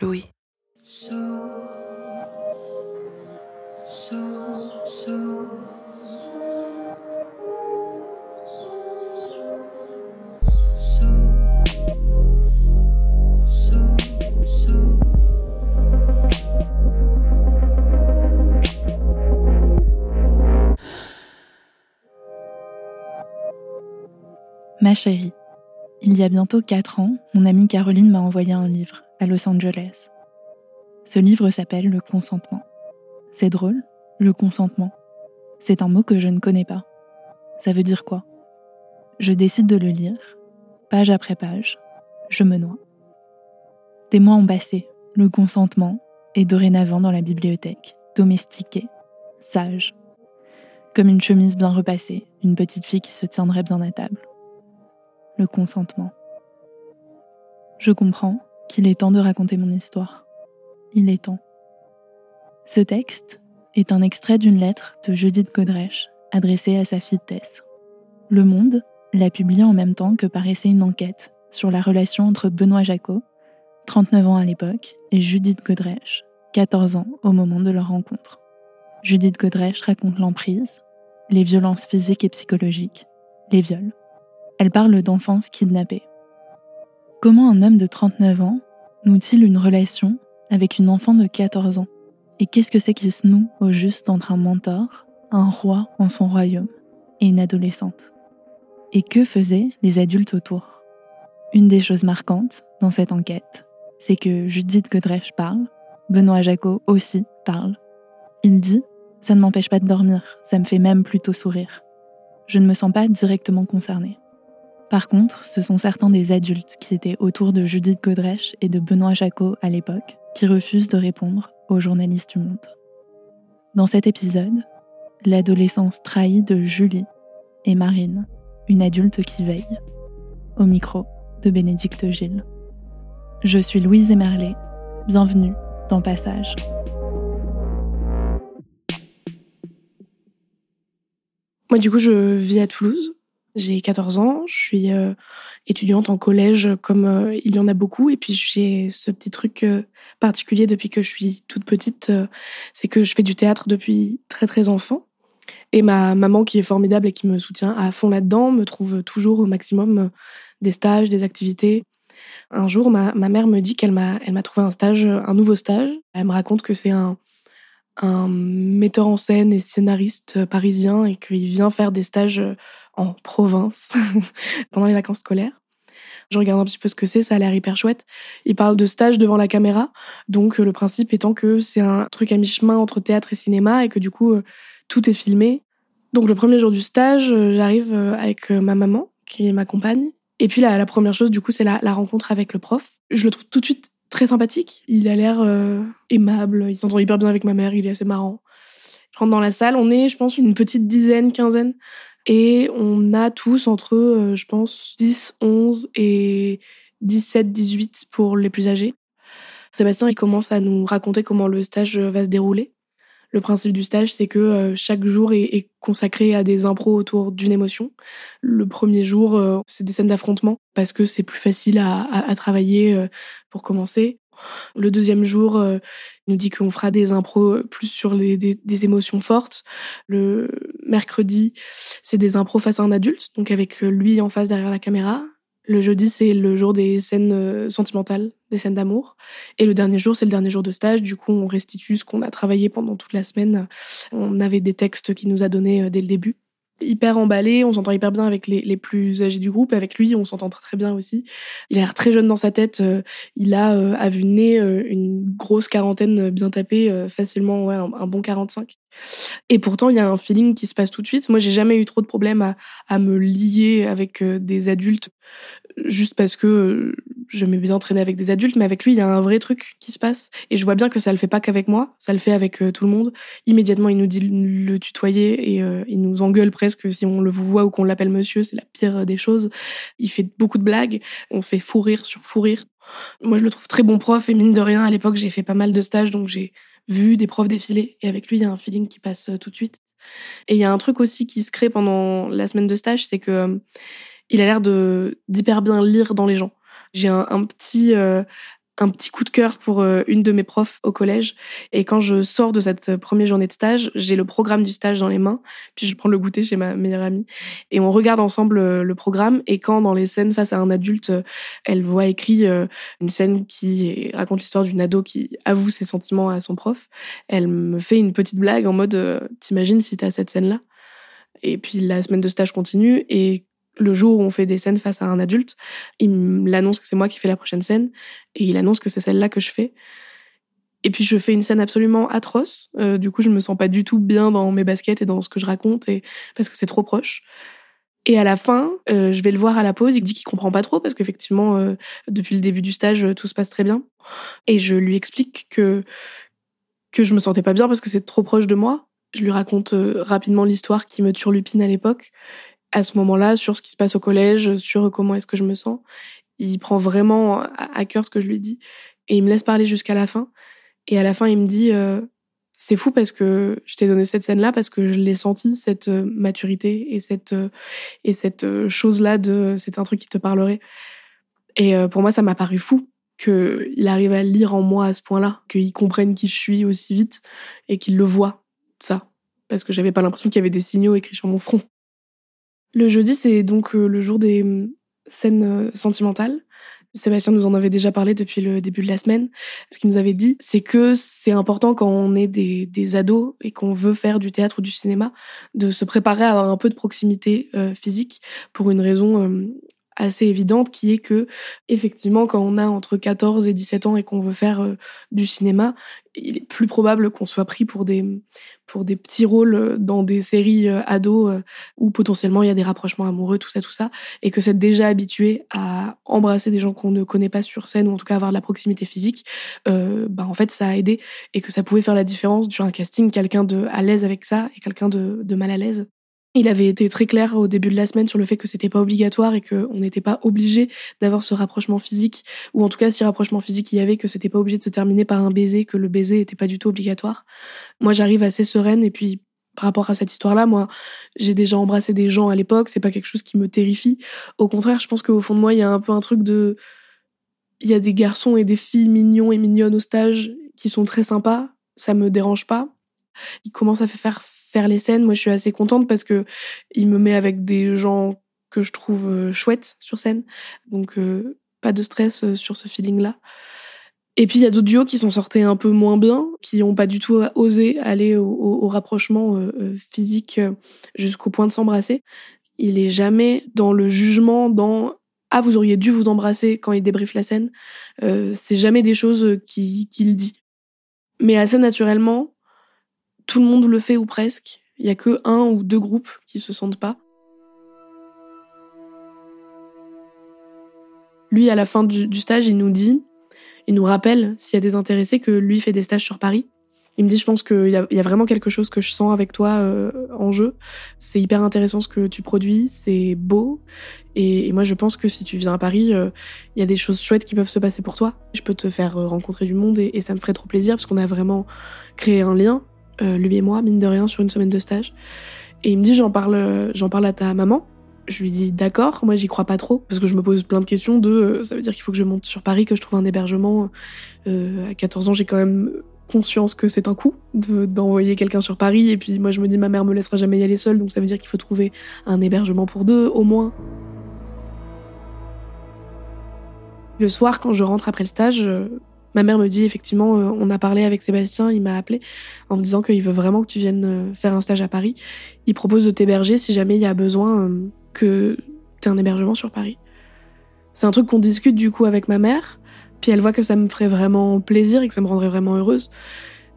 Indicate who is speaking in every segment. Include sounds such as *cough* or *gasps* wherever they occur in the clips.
Speaker 1: Louis.
Speaker 2: Ma chérie, il y a bientôt 4 ans, mon amie Caroline m'a envoyé un livre à Los Angeles. Ce livre s'appelle Le consentement. C'est drôle, le consentement. C'est un mot que je ne connais pas. Ça veut dire quoi? Je décide de le lire, page après page, je me noie. Des mois ont passé, le consentement est dorénavant dans la bibliothèque, domestiqué, sage. Comme une chemise bien repassée, une petite fille qui se tiendrait bien à table le consentement. Je comprends qu'il est temps de raconter mon histoire. Il est temps. Ce texte est un extrait d'une lettre de Judith Godrèche adressée à sa fille Tess. Le Monde l'a publié en même temps que paraissait une enquête sur la relation entre Benoît Jacot, 39 ans à l'époque, et Judith Godrèche, 14 ans au moment de leur rencontre. Judith Godrèche raconte l'emprise, les violences physiques et psychologiques, les viols. Elle parle d'enfance kidnappée. Comment un homme de 39 ans noue-t-il une relation avec une enfant de 14 ans? Et qu'est-ce que c'est qui se noue au juste entre un mentor, un roi en son royaume et une adolescente? Et que faisaient les adultes autour? Une des choses marquantes dans cette enquête, c'est que Judith Godrèche parle, Benoît Jacot aussi parle. Il dit Ça ne m'empêche pas de dormir, ça me fait même plutôt sourire. Je ne me sens pas directement concerné. Par contre, ce sont certains des adultes qui étaient autour de Judith Godrèche et de Benoît Jacot à l'époque qui refusent de répondre aux journalistes du Monde. Dans cet épisode, l'adolescence trahie de Julie et Marine, une adulte qui veille. Au micro de Bénédicte Gilles. Je suis Louise Emerlet. Bienvenue dans Passage.
Speaker 1: Moi, du coup, je vis à Toulouse. J'ai 14 ans, je suis euh, étudiante en collège comme euh, il y en a beaucoup et puis j'ai ce petit truc euh, particulier depuis que je suis toute petite, c'est que je fais du théâtre depuis très très enfant et ma maman qui est formidable et qui me soutient à fond là-dedans me trouve toujours au maximum des stages, des activités. Un jour, ma, ma mère me dit qu'elle m'a elle m'a trouvé un stage, un nouveau stage. Elle me raconte que c'est un un metteur en scène et scénariste parisien et qu'il vient faire des stages en province *laughs* pendant les vacances scolaires. Je regarde un petit peu ce que c'est, ça a l'air hyper chouette. Il parle de stage devant la caméra, donc euh, le principe étant que c'est un truc à mi-chemin entre théâtre et cinéma et que du coup euh, tout est filmé. Donc le premier jour du stage, euh, j'arrive avec ma maman qui est ma compagne. Et puis la, la première chose du coup c'est la, rencontre avec le prof. Je le trouve tout de suite très sympathique. Il a l'air aimable, il s'entend hyper bien avec ma mère, il est assez marrant. Je rentre dans la salle, on est je pense une petite dizaine, quinzaine et on a tous entre, euh, je pense, 10, 11 et 17, 18 pour les plus âgés. Sébastien, il commence à nous raconter comment le stage va se dérouler. Le principe du stage, c'est que euh, chaque jour est, consacré à des impros autour d'une émotion. Le premier jour, euh, c'est des scènes d'affrontement parce que c'est plus facile à, travailler pour commencer. Le deuxième jour, euh, il nous dit qu'on fera des impros plus sur les, des, émotions fortes. Le mercredi, c'est des impros face à un adulte, donc avec lui en face derrière la caméra. Le jeudi, c'est le jour des scènes euh, sentimentales, des scènes d'amour. Et le dernier jour, c'est le dernier jour de stage. Du coup, on restitue ce qu'on a travaillé pendant toute la semaine. On avait des textes qu'il nous a donnés euh, dès le début hyper emballé, on s'entend hyper bien avec les, les, plus âgés du groupe, avec lui on s'entend très très bien aussi. Il a l'air très jeune dans sa tête, euh, il a euh, à euh, une grosse quarantaine bien tapée, facilement ouais, un, bon 45. Et pourtant il y a un feeling qui se passe tout de suite. Moi j'ai jamais eu trop de problèmes à, à me lier avec des adultes juste parce que j'aimais bien traîner avec des adultes, mais avec lui, il y a un vrai truc qui se passe. Et je vois bien que ça le fait pas qu'avec moi, ça le fait avec euh, tout le monde. Immédiatement, il nous dit le tutoyer et euh, il nous engueule presque si on le voit ou qu'on l'appelle monsieur, c'est la pire des choses. Il fait beaucoup de blagues, on fait fou rire sur fou rire. Moi, je le trouve très bon prof et mine de rien, à l'époque, j'ai fait pas mal de stages, donc j'ai vu des profs défiler et avec lui, il y a un feeling qui passe euh, tout de suite. Et il y a un truc aussi qui se crée pendant la semaine de stage, c'est que il a l'air de d'hyper bien lire dans les gens. J'ai un, petit euh, un petit coup de cœur pour euh, une de mes profs au collège. Et quand je sors de cette première journée de stage, j'ai le programme du stage dans les mains, puis je prends le goûter chez ma meilleure amie. Et on regarde ensemble euh, le programme. Et quand dans les scènes face à un adulte, elle voit écrit une scène qui raconte l'histoire d'une ado qui avoue ses sentiments à son prof, elle me fait une petite blague en mode T'imagines si t'as cette scène-là? Et puis la semaine de stage continue et le jour où on fait des scènes face à un adulte, il l'annonce que c'est moi qui fais la prochaine scène et il annonce que c'est celle-là que je fais. Et puis je fais une scène absolument atroce. Euh, du coup, je me sens pas du tout bien dans mes baskets et dans ce que je raconte et parce que c'est trop proche. Et à la fin, euh, je vais le voir à la pause. Il dit qu'il comprend pas trop parce qu'effectivement, euh, depuis le début du stage, tout se passe très bien. Et je lui explique que que je me sentais pas bien parce que c'est trop proche de moi. Je lui raconte rapidement l'histoire qui me turlupine à l'époque à ce moment-là sur ce qui se passe au collège, sur comment est-ce que je me sens. Il prend vraiment à cœur ce que je lui dis et il me laisse parler jusqu'à la fin. Et à la fin, il me dit euh, c'est fou parce que je t'ai donné cette scène-là parce que je l'ai senti cette euh, maturité et cette euh, et cette chose-là de c'est un truc qui te parlerait. Et pour moi, ça m'a paru fou qu'il arrive à lire en moi à ce point-là, qu'il comprenne qui je suis aussi vite et qu'il le voit ça parce que j'avais pas l'impression qu'il y avait des signaux écrits sur mon front. Le jeudi, c'est donc euh, le jour des hum, scènes euh, sentimentales. Sébastien nous en avait déjà parlé depuis le début de la semaine. Ce qu'il nous avait dit, c'est que c'est important quand on est des, ados et qu'on veut faire du théâtre ou du cinéma, de se préparer à avoir un peu de proximité euh, physique pour une raison hum, assez évidente qui est que effectivement quand on a entre 14 et 17 ans et qu'on veut faire du cinéma, il est plus probable qu'on soit pris pour des pour des petits rôles euh, dans des séries euh, ados où potentiellement il y a des rapprochements amoureux tout ça tout ça et que c'est déjà habitué à embrasser des gens qu'on ne connaît pas sur scène ou en tout cas avoir de la proximité physique, euh, bah en fait ça a aidé et que ça pouvait faire la différence sur un casting quelqu'un de à l'aise avec ça et quelqu'un de mal à l'aise. Il avait été très clair au début de la semaine sur le fait que c'était pas obligatoire et qu'on n'était pas obligé d'avoir ce rapprochement physique, ou en tout cas si rapprochement physique il y avait, que c'était pas obligé de se terminer par un baiser, que le baiser était pas du tout obligatoire. Moi j'arrive assez sereine et puis par rapport à cette histoire-là, moi, j'ai déjà embrassé des gens à l'époque, c'est pas quelque chose qui me terrifie. Au contraire, je pense qu'au fond de moi, il y a un peu un truc de... Il y a des garçons et des filles mignons et mignonnes au stage qui sont très sympas, ça me dérange pas. Ils commencent à faire faire les scènes. Moi, je suis assez contente parce que il me met avec des gens que je trouve euh, chouettes sur scène. Donc, euh, pas de stress euh, sur ce feeling-là. Et puis il y a d'autres duos qui s'en sortaient un peu moins bien, qui ont pas du tout osé aller au, rapprochement physique jusqu'au point de s'embrasser. Il est jamais dans le jugement, dans ah vous auriez dû vous embrasser quand il débriefe la scène. c'est jamais des choses qu'il dit. Mais assez naturellement, tout le monde le fait ou presque. Il y a que un ou deux groupes qui se sentent pas. Lui, à la fin du, stage, il nous dit, il nous rappelle, s'il y a des intéressés, que lui fait des stages sur Paris. Il me dit, je pense qu'il y, a vraiment quelque chose que je sens avec toi euh, en jeu. C'est hyper intéressant ce que tu produis, c'est beau. Et, moi, je pense que si tu viens à Paris, euh, il y a des choses chouettes qui peuvent se passer pour toi. Je peux te faire euh, rencontrer du monde et ça me ferait trop plaisir parce qu'on a vraiment créé un lien. Euh, lui et moi, mine de rien, sur une semaine de stage. Et il me dit, j'en parle, j'en parle à ta maman. Je lui dis d'accord, moi j'y crois pas trop parce que je me pose plein de questions de euh, ça veut dire qu'il faut que je monte sur Paris, que je trouve un hébergement. Euh, à 14 ans, j'ai quand même conscience que c'est un coup d'envoyer quelqu'un sur Paris et puis moi je me dis ma mère me laissera jamais y aller seule donc ça veut dire qu'il faut trouver un hébergement pour deux au moins. Le soir, quand je rentre après le stage, ma mère me dit effectivement, euh, on a parlé avec Sébastien, il m'a appelé en me disant qu'il veut vraiment que tu viennes euh, faire un stage à Paris. Il propose de t'héberger si jamais il y a besoin que tu aies un hébergement sur Paris. C'est un truc qu'on discute du coup avec ma mère, puis elle voit que ça me ferait vraiment plaisir et que ça me rendrait vraiment heureuse.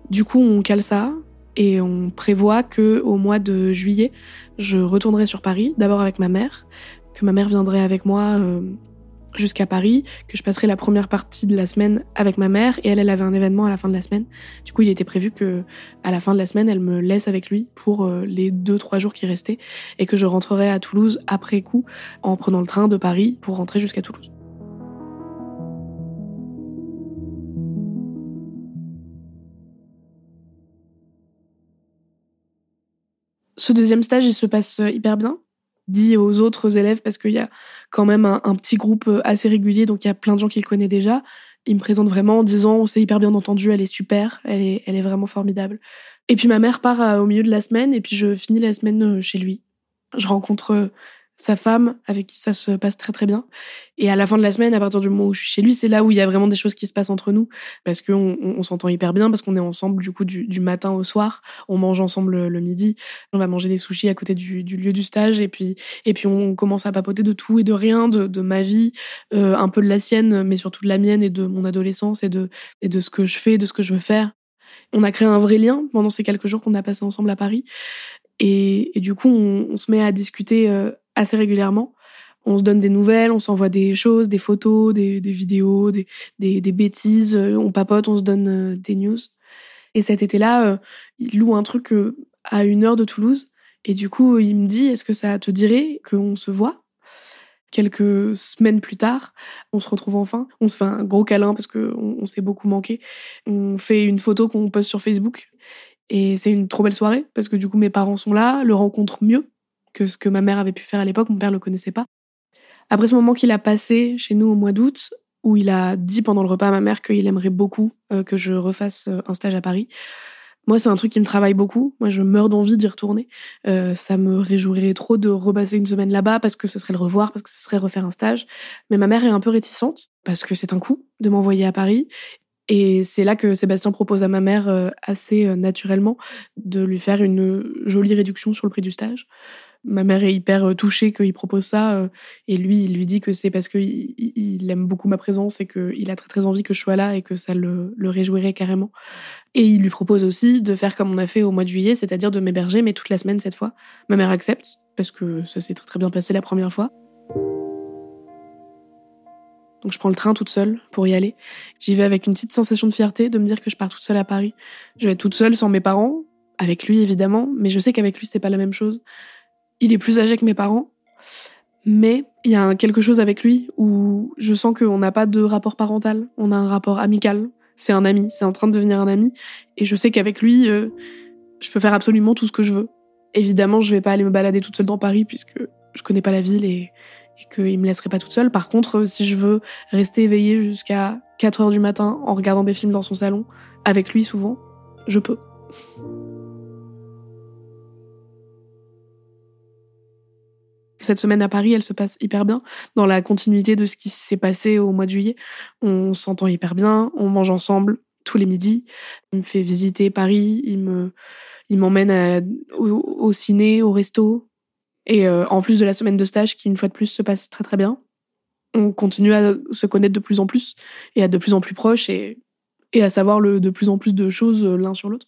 Speaker 1: Du coup, on cale ça et on prévoit que au mois de juillet, je retournerai sur Paris, d'abord avec ma mère, que ma mère viendrait avec moi jusqu'à Paris, que je passerai la première partie de la semaine avec ma mère et elle, elle avait un événement à la fin de la semaine. Du coup, il était prévu que à la fin de la semaine, elle me laisse avec lui pour euh, les deux trois jours qui restaient et que je rentrerai à Toulouse après coup en prenant le train de Paris pour rentrer jusqu'à Toulouse. Ce deuxième stage, il se passe hyper bien dit aux autres élèves parce qu'il y a quand même un, petit groupe euh, assez régulier, donc il y a plein de gens qui le connaissent déjà. Il me présente vraiment en disant on s'est hyper bien entendu, elle est super, elle est, elle est vraiment formidable. Et puis ma mère part euh, au milieu de la semaine et puis je finis la semaine euh, chez lui. Je rencontre sa femme, avec qui ça se passe très très bien. Et à la fin de la semaine, à partir du moment où je suis chez lui, c'est là où il y a vraiment des choses qui se passent entre nous, parce qu'on on, s'entend hyper bien, parce qu'on est ensemble du coup du, matin au soir, on mange ensemble le, midi, on va manger des sushis à côté du, lieu du stage, et puis et puis on commence à papoter de tout et de rien, de, ma vie, euh, un peu de la sienne, mais surtout de la mienne et de mon adolescence et de et de ce que je fais, de ce que je veux faire. On a créé un vrai lien pendant ces quelques jours qu'on a passé ensemble à Paris. Et, du coup, on, se met à discuter euh, assez régulièrement. On se donne des nouvelles, on s'envoie des choses, des photos, des, vidéos, des, des, bêtises, euh, on papote, on se donne euh, des news. Et cet été-là, euh, il loue un truc à une heure de Toulouse. Et du coup, il me dit, est-ce que ça te dirait qu'on se voit? Quelques semaines plus tard, on se retrouve enfin. On se fait un gros câlin parce qu'on on, s'est beaucoup manqué. On fait une photo qu'on poste sur Facebook. Et c'est une trop belle soirée parce que du coup, mes parents sont là, le rencontrent mieux que ce que ma mère avait pu faire à l'époque. Mon père le connaissait pas. Après ce moment qu'il a passé chez nous au mois d'août, où il a dit pendant le repas à ma mère qu'il aimerait beaucoup euh, que je refasse euh, un stage à Paris. Moi, c'est un truc qui me travaille beaucoup. Moi, je meurs d'envie d'y retourner. Euh, ça me réjouirait trop de repasser une semaine là-bas parce que ce serait le revoir, parce que ce serait refaire un stage. Mais ma mère est un peu réticente parce que c'est un coup de m'envoyer à Paris. Et c'est là que Sébastien propose à ma mère assez naturellement de lui faire une jolie réduction sur le prix du stage ma mère est hyper euh, touchée qu'il propose ça. Euh, et lui, il lui dit que c'est parce qu'il il aime beaucoup ma présence et qu'il a très très envie que je sois là et que ça le, le, réjouirait carrément. Et il lui propose aussi de faire comme on a fait au mois de juillet, c'est-à-dire de m'héberger, mais toute la semaine cette fois. Ma mère accepte, parce que ça s'est très très bien passé la première fois. Donc je prends le train toute seule pour y aller. J'y vais avec une petite sensation de fierté de me dire que je pars toute seule à Paris. Je vais être toute seule sans mes parents, avec lui évidemment, mais je sais qu'avec lui c'est pas la même chose. Il est plus âgé que mes parents, mais il y a quelque chose avec lui où je sens qu'on n'a pas de rapport parental, on a un rapport amical. C'est un ami, c'est en train de devenir un ami, et je sais qu'avec lui, euh, je peux faire absolument tout ce que je veux. Évidemment, je vais pas aller me balader toute seule dans Paris puisque je connais pas la ville et, et qu'il me laisserait pas toute seule. Par contre, si je veux rester éveillée jusqu'à 4 heures du matin en regardant des films dans son salon, avec lui souvent, je peux. Cette semaine à Paris, elle se passe hyper bien, dans la continuité de ce qui s'est passé au mois de juillet. On s'entend hyper bien, on mange ensemble tous les midis. Il me fait visiter Paris, il me, il m'emmène au, ciné, au resto. Et euh, en plus de la semaine de stage, qui une fois de plus se passe très très bien, on continue à se connaître de plus en plus et à de plus en plus proches et, et à savoir le, de plus en plus de choses euh, l'un sur l'autre.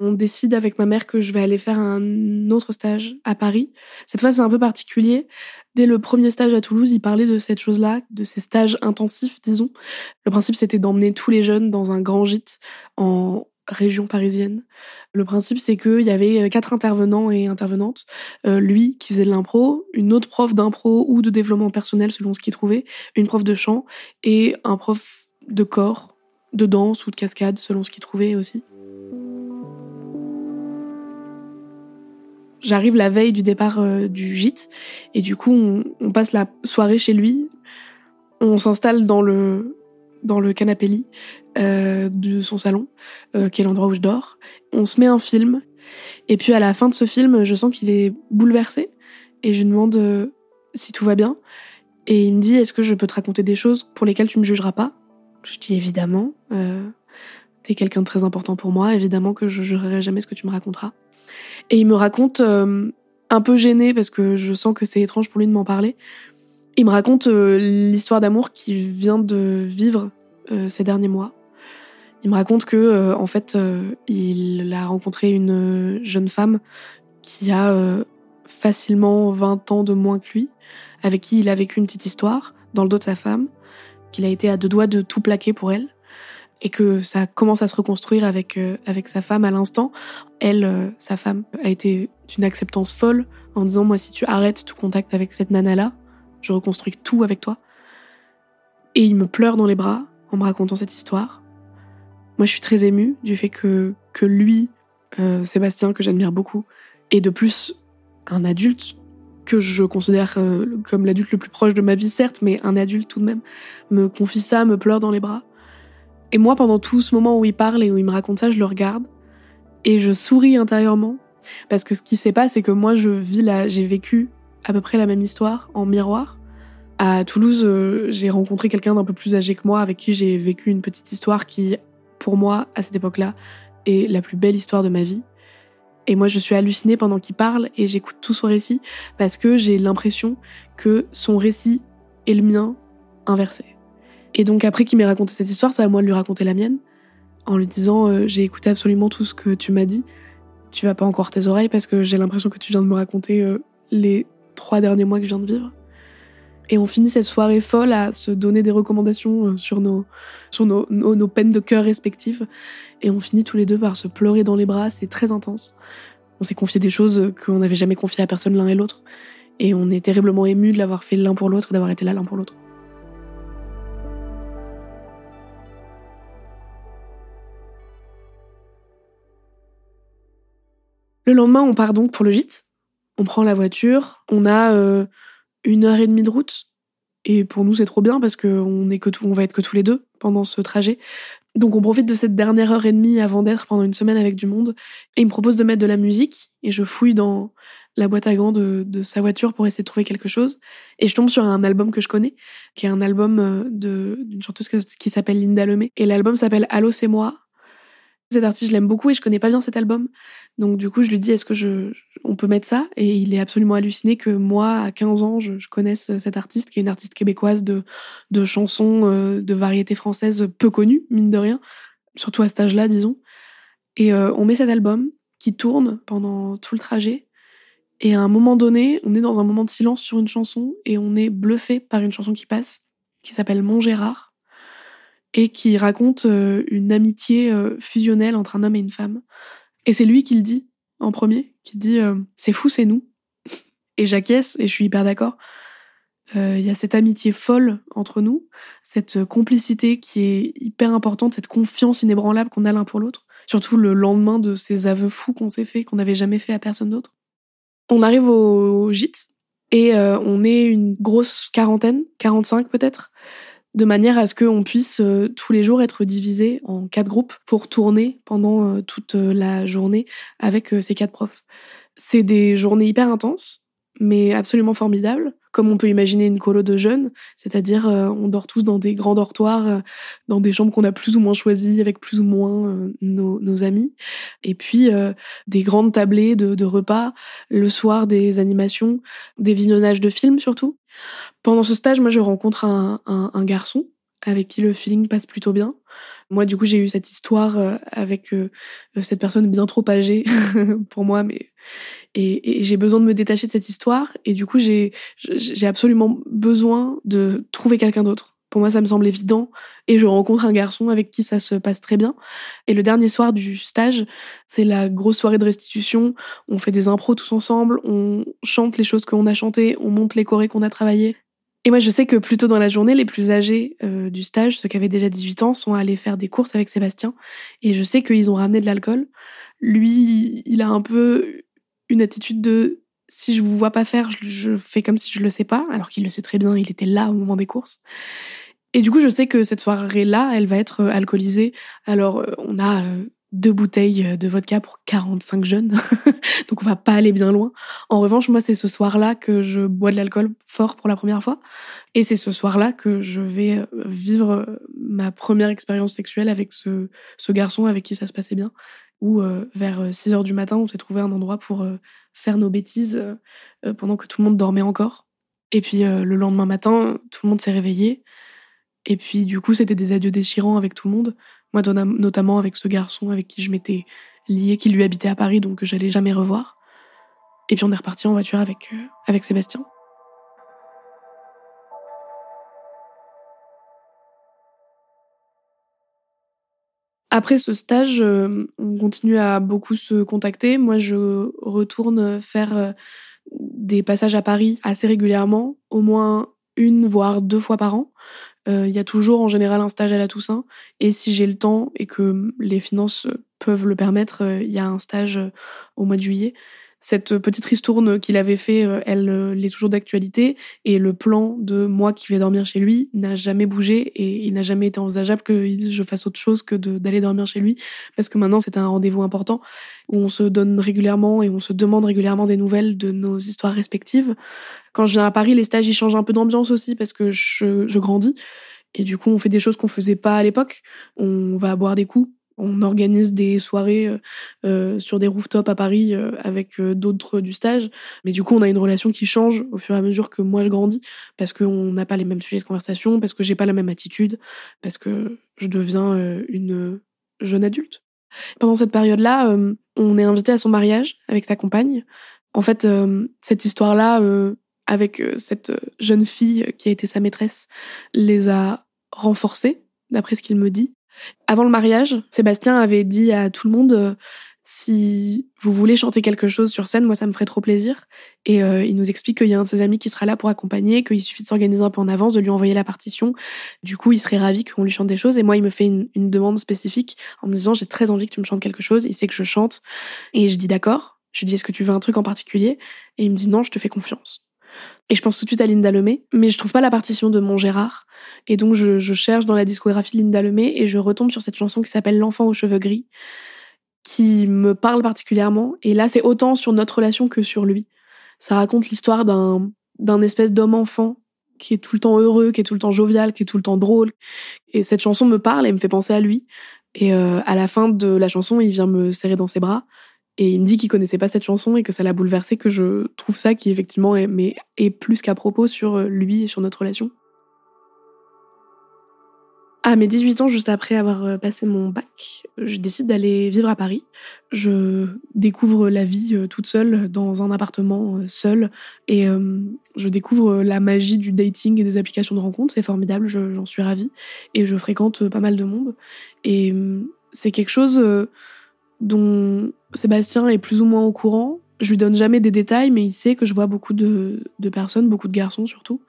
Speaker 1: On décide avec ma mère que je vais aller faire un autre stage à Paris. Cette fois, c'est un peu particulier. Dès le premier stage à Toulouse, il parlait de cette chose-là, de ces stages intensifs, disons. Le principe, c'était d'emmener tous les jeunes dans un grand gîte en région parisienne. Le principe, c'est qu'il y avait quatre intervenants et intervenantes. Euh, lui, qui faisait de l'impro, une autre prof d'impro ou de développement personnel, selon ce qu'il trouvait, une prof de chant et un prof de corps, de danse ou de cascade, selon ce qu'il trouvait aussi. J'arrive la veille du départ euh, du gîte et du coup on, passe la soirée chez lui. On s'installe dans le dans le canapé lit euh, de son salon, euh, qui est l'endroit où je dors. On se met un film et puis à la fin de ce film, je sens qu'il est bouleversé et je lui demande si tout va bien. Et il me dit Est-ce que je peux te raconter des choses pour lesquelles tu me jugeras pas? Je dis Évidemment. T'es quelqu'un de très important pour moi. Évidemment que je jurerai jamais ce que tu me raconteras. Et il me raconte, euh, un peu gêné parce que je sens que c'est étrange pour lui de m'en parler. Il me raconte euh, l'histoire d'amour qu'il vient de vivre euh, ces derniers mois. Il me raconte que, en fait, il a rencontré une jeune femme qui a facilement 20 ans de moins que lui, avec qui il a vécu une petite histoire dans le dos de sa femme, qu'il a été à deux doigts de tout plaquer pour elle, et que ça commence à se reconstruire avec avec sa femme à l'instant. Elle, sa femme, a été d'une acceptance folle en disant moi si tu arrêtes tout contact avec cette nana là, je reconstruis tout avec toi. Et il me pleure dans les bras en me racontant cette histoire. Moi, je suis très émue du fait que, que lui, euh, Sébastien, que j'admire beaucoup, et de plus un adulte que je considère euh, comme l'adulte le plus proche de ma vie, certes, mais un adulte tout de même, me confie ça, me pleure dans les bras. Et moi, pendant tout ce moment où il parle et où il me raconte ça, je le regarde et je souris intérieurement parce que ce qui s'est passé, c'est que moi, je vis là, j'ai vécu à peu près la même histoire en miroir. À Toulouse, euh, j'ai rencontré quelqu'un d'un peu plus âgé que moi avec qui j'ai vécu une petite histoire qui, pour moi, à cette époque-là, est la plus belle histoire de ma vie. Et moi, je suis hallucinée pendant qu'il parle et j'écoute tout son récit parce que j'ai l'impression que son récit est le mien inversé. Et donc, après qu'il m'ait raconté cette histoire, c'est à moi de lui raconter la mienne en lui disant euh, J'ai écouté absolument tout ce que tu m'as dit. Tu vas pas encore tes oreilles parce que j'ai l'impression que tu viens de me raconter euh, les trois derniers mois que je viens de vivre. Et on finit cette soirée folle à se donner des recommandations euh, sur nos, sur nos, nos, peines de cœur respectives. Et on finit tous les deux par se pleurer dans les bras. C'est très intense. On s'est confié des choses qu'on n'avait jamais confiées à personne l'un et l'autre. Et on est terriblement émus de l'avoir fait l'un pour l'autre, d'avoir été là l'un pour l'autre. Le lendemain, on part donc pour le gîte. On prend la voiture. On a euh, une heure et demie de route. Et pour nous, c'est trop bien parce qu'on est que tout, on va être que tous les deux pendant ce trajet. Donc on profite de cette dernière heure et demie avant d'être pendant une semaine avec du monde. Et il me propose de mettre de la musique. Et je fouille dans la boîte à gants de, de sa voiture pour essayer de trouver quelque chose. Et je tombe sur un album que je connais, qui est un album euh, d'une chanteuse qui s'appelle Linda Lemay. Et l'album s'appelle Allô, c'est moi. Cet artiste, je l'aime beaucoup et je connais pas bien cet album. Donc du coup, je lui dis est-ce que on peut mettre ça? Et il est absolument halluciné que moi à 15 ans, je, connaisse cet artiste qui est une artiste québécoise de de chansons euh, de variété française peu connue, mine de rien, surtout à cet âge-là, disons. Et euh, on met cet album qui tourne pendant tout le trajet et à un moment donné, on est dans un moment de silence sur une chanson et on est bluffé par une chanson qui passe qui s'appelle Mon Gérard et qui raconte euh, une amitié euh, fusionnelle entre un homme et une femme. Et c'est lui qui le dit en premier, qui dit euh, c'est fou, c'est nous. *laughs* Et j'acquiesce et je suis hyper d'accord. Il y a cette amitié folle entre nous, cette complicité qui est hyper importante, cette confiance inébranlable qu'on a l'un pour l'autre, surtout le lendemain de ces aveux fous qu'on s'est fait, qu'on n'avait jamais fait à personne d'autre. On arrive au gîte et on est une grosse quarantaine, 45 peut-être, de manière à ce qu'on puisse euh, tous les jours être divisé en quatre groupes pour tourner pendant euh, toute euh, la journée avec ces quatre profs. C'est des journées hyper intenses, mais absolument formidables, comme on peut imaginer une colo de jeunes, c'est-à-dire on dort tous dans des grands dortoirs, dans des chambres qu'on a plus ou moins choisies avec plus ou moins nos, nos, amis, et puis des grandes tablées de, repas, le soir des animations, des visionnages de films surtout. Pendant ce stage, moi, je rencontre un, un, garçon avec qui le feeling passe plutôt bien. Moi, du coup, j'ai eu cette histoire euh, avec euh, cette personne bien trop âgée *laughs* pour moi, mais et, et j'ai besoin de me détacher de cette histoire. Et du coup, j'ai j'ai absolument besoin de trouver quelqu'un d'autre. Pour moi, ça me semble évident. Et je rencontre un garçon avec qui ça se passe très bien. Et le dernier soir du stage, c'est la grosse soirée de restitution. On fait des impros tous ensemble, on chante les choses qu'on a chantées, on monte les chorés qu'on a travaillées. Et moi, je sais que plutôt dans la journée, les plus âgés euh, du stage, ceux qui avaient déjà 18 ans, sont allés faire des courses avec Sébastien. Et je sais qu'ils ont ramené de l'alcool. Lui, il a un peu une attitude de si je vous vois pas faire, je, fais comme si je le sais pas, alors qu'il le sait très bien, il était là au moment des courses. Et du coup, je sais que cette soirée-là, elle va être euh, alcoolisée. Alors, euh, on a deux bouteilles de vodka pour 45 jeunes. *laughs* Donc on va pas aller bien loin. En revanche, moi, c'est ce soir-là que je bois de l'alcool fort pour la première fois. Et c'est ce soir-là que je vais euh, vivre ma première expérience sexuelle avec ce garçon avec qui ça se passait bien. Où euh, vers 6 heures du matin, on s'est trouvé un endroit pour euh, faire nos bêtises pendant que tout le monde dormait encore. Et puis le lendemain matin, tout le monde s'est réveillé. Et puis du coup, c'était des adieux déchirants avec tout le monde. Moi, notamment avec ce garçon avec qui je m'étais liée, qui lui habitait à Paris, donc que j'allais jamais revoir. Et puis on est reparti en voiture avec, euh, avec Sébastien. Après ce stage, euh, on continue à beaucoup se contacter. Moi, je retourne faire euh, des passages à Paris assez régulièrement, au moins une voire deux fois par an. Il y a toujours en général un stage à la Toussaint. Et si j'ai le temps et que les finances peuvent le permettre, il y a un stage au mois de juillet cette petite ristourne qu'il avait fait, euh, elle, euh, est toujours d'actualité. Et le plan de moi qui vais dormir chez lui n'a jamais bougé et il n'a jamais été envisageable que je fasse autre chose que d'aller dormir chez lui. Parce que maintenant, c'est un rendez-vous important où on se donne régulièrement et on se demande régulièrement des nouvelles de nos histoires respectives. Quand je viens à Paris, les stages, ils changent un peu d'ambiance aussi parce que je, je grandis. Et du coup, on fait des choses qu'on faisait pas à l'époque. On va boire des coups on organise des soirées euh, euh, sur des rooftops à Paris euh, avec d'autres du stage. Mais du coup, on a une relation qui change au fur et à mesure que moi je grandis, parce qu'on n'a pas les mêmes sujets de conversation, parce que j'ai pas la même attitude, parce que je deviens une jeune adulte. Pendant cette période-là, on est invité à son mariage avec sa compagne. En fait, cette histoire-là, avec cette jeune fille qui a été sa maîtresse, les a renforcés, d'après ce qu'il me dit. Avant le mariage, Sébastien avait dit à tout le monde euh, si vous voulez chanter quelque chose sur scène, moi ça me ferait trop plaisir. Et euh, il nous explique qu'il y a un de ses amis qui sera là pour accompagner, qu'il suffit de s'organiser un peu en avance, de lui envoyer la partition. Du coup, il serait ravi qu'on lui chante des choses. Et moi, il me fait une, une demande spécifique en me disant j'ai très envie que tu me chantes quelque chose. Il sait que je chante. Et je dis d'accord. Je lui dis est-ce que tu veux un truc en particulier? Et il me dit non, je te fais confiance. Et je pense tout de suite à Linda Lemay, mais je trouve pas la partition de Mon Gérard. Et donc je, je cherche dans la discographie de Linda Lemay et je retombe sur cette chanson qui s'appelle L'enfant aux cheveux gris, qui me parle particulièrement. Et là, c'est autant sur notre relation que sur lui. Ça raconte l'histoire d'un d'un espèce d'homme-enfant qui est tout le temps heureux, qui est tout le temps jovial, qui est tout le temps drôle. Et cette chanson me parle et me fait penser à lui. Et euh, à la fin de la chanson, il vient me serrer dans ses bras. Et il me dit qu'il connaissait pas cette chanson et que ça l'a bouleversé, que je trouve ça qui effectivement est, mais est plus qu'à propos sur euh, lui et sur notre relation. À mes 18 ans, juste après avoir euh, passé mon bac, je décide d'aller vivre à Paris. Je découvre la vie euh, toute seule dans un appartement seul et je découvre la magie du dating et des applications de rencontres. C'est formidable, j'en suis ravie et je fréquente pas mal de monde. Et c'est quelque chose dont Sébastien est plus ou moins au courant. Je lui donne jamais des détails, mais il sait que je vois beaucoup de, personnes, beaucoup de garçons surtout.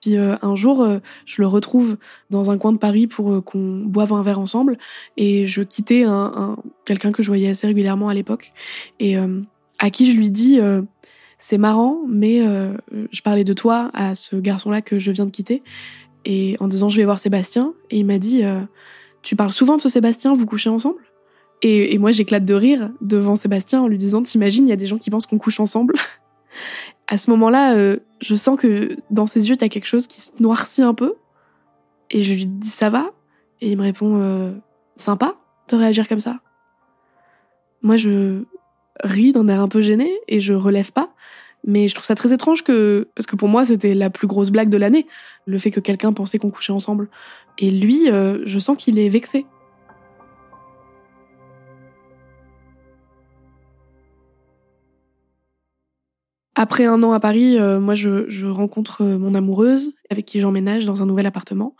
Speaker 1: Puis euh, un jour, euh, je le retrouve dans un coin de Paris pour euh, qu'on boive un verre ensemble, et je quittais un, quelqu'un que je voyais assez régulièrement à l'époque, et à qui je lui dis c'est marrant, mais je parlais de toi à ce garçon-là que je viens de quitter, et en disant je vais voir Sébastien, et il m'a dit tu parles souvent de ce Sébastien, vous couchez ensemble? Et, moi, j'éclate de rire devant Sébastien en lui disant T'imagines, il y a des gens qui pensent qu'on couche ensemble. *laughs* à ce moment-là, euh, je sens que dans ses yeux, a quelque chose qui se noircit un peu. Et je lui dis Ça va? Et il me répond euh, Sympa de réagir comme ça. Moi, je ris d'un air un peu gêné et je relève pas. Mais je trouve ça très étrange que, parce que pour moi, c'était la plus grosse blague de l'année, le fait que quelqu'un pensait qu'on couchait ensemble. Et lui, euh, je sens qu'il est vexé. Après un an à Paris, euh, moi, je, rencontre euh, mon amoureuse avec qui j'emménage dans un nouvel appartement.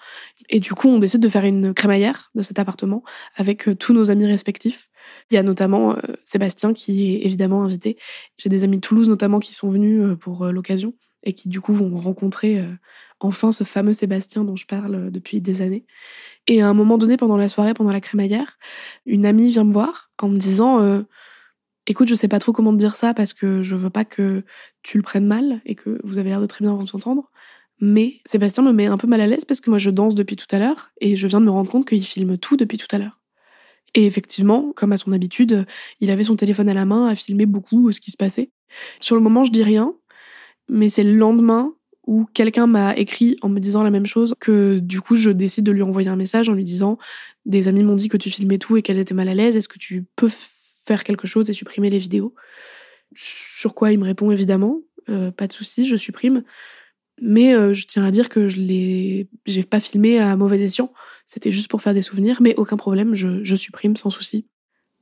Speaker 1: Et du coup, on décide de faire une crémaillère de cet appartement avec euh, tous nos amis respectifs. Il y a notamment Sébastien qui est évidemment invité. J'ai des amis de Toulouse notamment qui sont venus pour l'occasion et qui du coup vont rencontrer enfin ce fameux Sébastien dont je parle depuis des années. Et à un moment donné, pendant la soirée, pendant la crémaillère, une amie vient me voir en me disant écoute, je sais pas trop comment te dire ça parce que je veux pas que tu le prennes mal et que vous avez l'air de très bien vous entendre. Mais Sébastien me met un peu mal à l'aise parce que moi je danse depuis tout à l'heure et je viens de me rendre compte qu'il filme tout depuis tout à l'heure. Et effectivement, comme à son habitude, il avait son téléphone à la main, à filmer beaucoup ce qui se passait. Sur le moment, je dis rien, mais c'est le lendemain où quelqu'un m'a écrit en me disant la même chose que du coup je décide de lui envoyer un message en lui disant des amis m'ont dit que tu filmais tout et qu'elle était mal à l'aise, est-ce que tu peux faire quelque chose et supprimer les vidéos Sur quoi il me répond évidemment, euh, pas de souci, je supprime. Mais euh, je tiens à dire que je l'ai, j'ai pas filmé à mauvais escient. C'était juste pour faire des souvenirs, mais aucun problème, je, je supprime sans souci.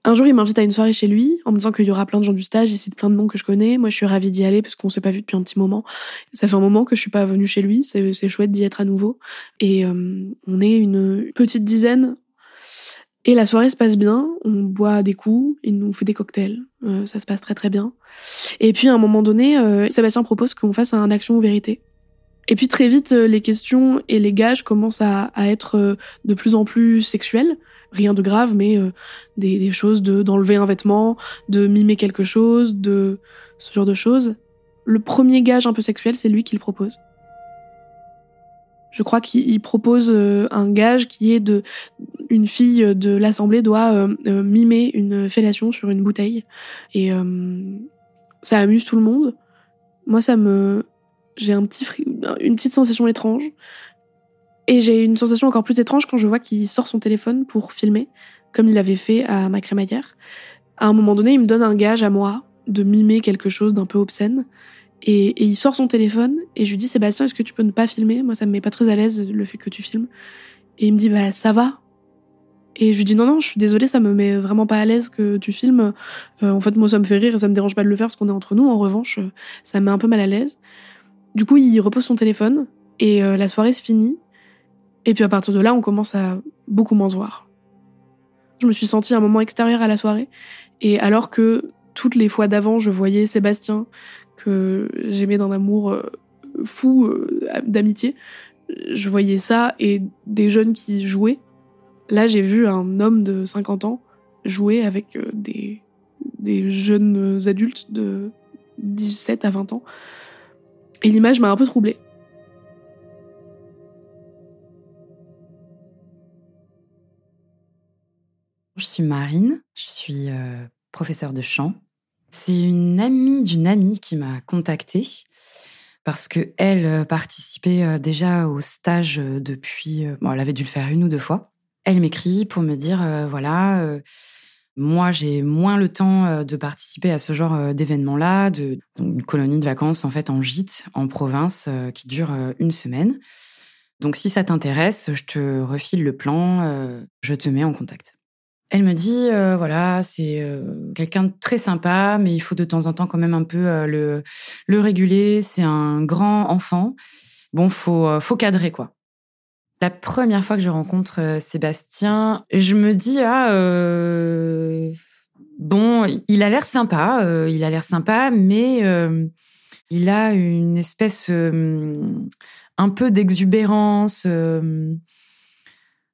Speaker 1: Un jour, il m'invite à une soirée chez lui en me disant qu'il y aura plein de gens du stage, il cite plein de noms que je connais. Moi, je suis ravie d'y aller parce qu'on s'est pas vu depuis un petit moment. Ça fait un moment que je suis pas venue chez lui. C'est, chouette d'y être à nouveau. Et euh, on est une petite dizaine. Et la soirée se passe bien. On boit des coups. Il nous fait des cocktails. Euh, ça se passe très très bien. Et puis, à un moment donné, euh, Sébastien propose qu'on fasse un action ou vérité. Et puis très vite, les questions et les gages commencent à, à être de plus en plus sexuels rien de grave, mais euh, des, des, choses de d'enlever un vêtement, de mimer quelque chose, de ce genre de choses. Le premier gage un peu sexuel, c'est lui qui le propose. Je crois qu'il propose euh, un gage qui est de une fille de l'assemblée doit euh, mimer une fellation sur une bouteille et ça amuse tout le monde. Moi, ça me j'ai un petit une petite sensation étrange et j'ai une sensation encore plus étrange quand je vois qu'il sort son téléphone pour filmer, comme il avait fait à ma crémaillère. À un moment donné, il me donne un gage à moi de mimer quelque chose d'un peu obscène. Et, il sort son téléphone et je lui dis Sébastien, est-ce que tu peux ne pas filmer? Moi, ça me met pas très à l'aise le fait que tu filmes. Et il me dit bah ça va. Et je lui dis non non, je suis désolée, ça me met vraiment pas à l'aise que tu filmes. Euh, en fait, moi ça me fait rire et ça me dérange pas de le faire parce qu'on est entre nous. En revanche, ça me met un peu mal à l'aise. Du coup, il repose son téléphone et euh, la soirée se finit. Et puis à partir de là, on commence à beaucoup moins se voir. Je me suis sentie un moment extérieur à la soirée. Et alors que toutes les fois d'avant, je voyais Sébastien, que j'aimais d'un amour euh, fou euh, d'amitié, je voyais ça et des jeunes qui jouaient. Là, j'ai vu un homme de 50 ans jouer avec euh, des, jeunes adultes de 17 à 20 ans. Et l'image m'a un peu troublée.
Speaker 3: Je suis Marine, je suis professeure de chant. C'est une amie d'une amie qui m'a contactée parce que elle euh, participait euh, déjà au stage depuis. Bon, elle avait dû le faire une ou deux fois. Elle m'écrit pour me dire voilà, moi j'ai moins le temps de participer à ce genre d'événement-là, de une colonie de vacances en fait en gîte en province qui dure une semaine. Donc si ça t'intéresse, je te refile le plan, je te mets en contact. Elle me dit, euh, voilà, c'est euh, quelqu'un de très sympa, mais il faut de temps en temps quand même un peu euh, le, le réguler. C'est un grand enfant. Bon, faut, faut cadrer, quoi. La première fois que je rencontre Sébastien, je me dis, ah, bon, il a l'air sympa, il a l'air sympa, mais il a une espèce un peu d'exubérance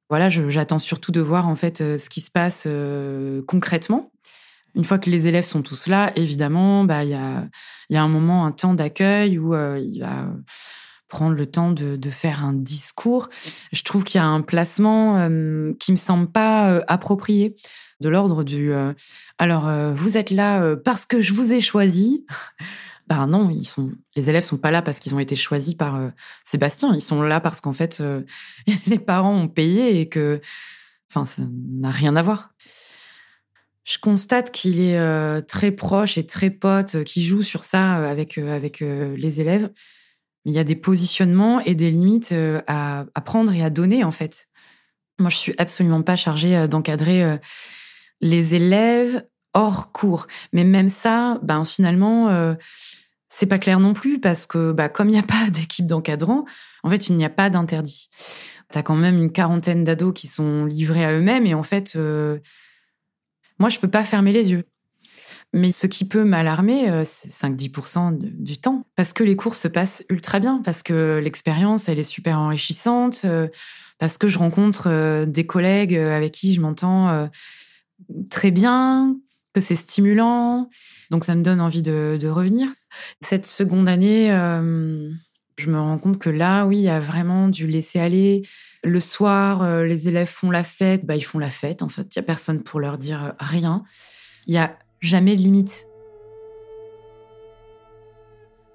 Speaker 3: voilà, j'attends surtout de voir en fait euh, ce qui se passe euh, concrètement. Une fois que les élèves sont tous là, évidemment, bah il y a y a un moment, un temps d'accueil où euh, il va prendre le temps de, de, faire un discours. Je trouve qu'il y a un placement qui me semble pas approprié, de l'ordre du alors vous êtes là parce que je vous ai choisi. Ben non, ils sont, les élèves sont pas là parce qu'ils ont été choisis par euh, Sébastien. Ils sont là parce qu'en fait, euh, *laughs* les parents ont payé et que, enfin, ça n'a rien à voir. Je constate qu'il est euh, très proche et très pote, qui joue sur ça avec avec les élèves. Mais il y a des positionnements et des limites à, à, prendre et à donner en fait. Moi, je suis absolument pas chargée d'encadrer les élèves hors cours. Mais même ça, ben finalement, c'est pas clair non plus parce que bah, comme il n'y a pas *laughs* d'équipe d'encadrant, en fait, il n'y a pas d'interdit. Tu as quand même une quarantaine d'ados qui sont livrés à eux-mêmes et en fait, euh, moi, je peux pas fermer les yeux. Mais ce qui peut m'alarmer, euh, c'est 5-10% du temps. Parce que les cours se passent ultra bien, parce que l'expérience, elle est super enrichissante, euh, parce que je rencontre des collègues avec qui je m'entends très bien, que c'est stimulant. Donc ça me donne envie de, revenir. Cette seconde année, euh, Je me rends compte que là, oui, il y a vraiment du laisser aller. Le soir, euh, les élèves font la fête, bah, ils font la fête, en fait. Il n'y a personne pour leur dire rien. Il n'y a jamais de limite.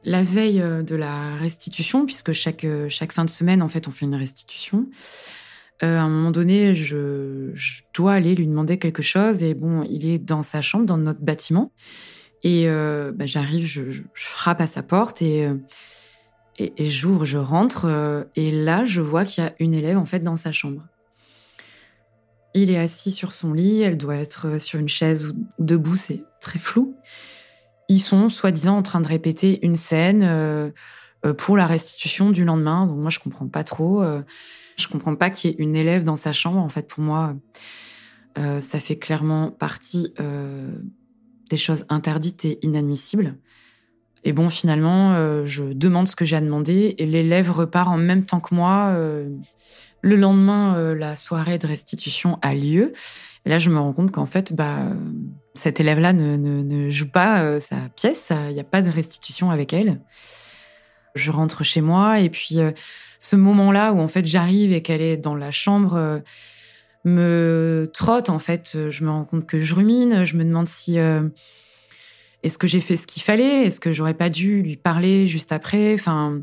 Speaker 3: La veille euh, de la restitution, puisque chaque, chaque fin de semaine, en fait, on fait une restitution, à un moment donné, je, dois aller lui demander quelque chose. Et bon, il est dans sa chambre, dans notre bâtiment. Et bah, j'arrive, je, frappe à sa porte et et, j'ouvre, je rentre, euh, et là, je vois qu'il y a une élève en fait dans sa chambre. Il est assis sur son lit, elle doit être euh, sur une chaise ou debout, c'est très flou. Ils sont soi-disant en train de répéter une scène euh, pour la restitution du lendemain. Donc moi, je comprends pas trop. Je comprends pas qu'il y ait une élève dans sa chambre. En fait, pour moi, ça fait clairement partie des choses interdites et inadmissibles. Et bon, finalement, euh, je demande ce que j'ai à demander et l'élève repart en même temps que moi. Euh, le lendemain, euh, la soirée de restitution a lieu. Et là, je me rends compte qu'en fait, bah, cet élève-là ne, ne, joue pas sa pièce. Il n'y a pas de restitution avec elle. Je rentre chez moi et puis ce moment-là où en fait j'arrive et qu'elle est dans la chambre me trotte. En fait, je me rends compte que je rumine. Je me demande si est-ce que j'ai fait ce qu'il fallait Est-ce que j'aurais pas dû lui parler juste après Enfin,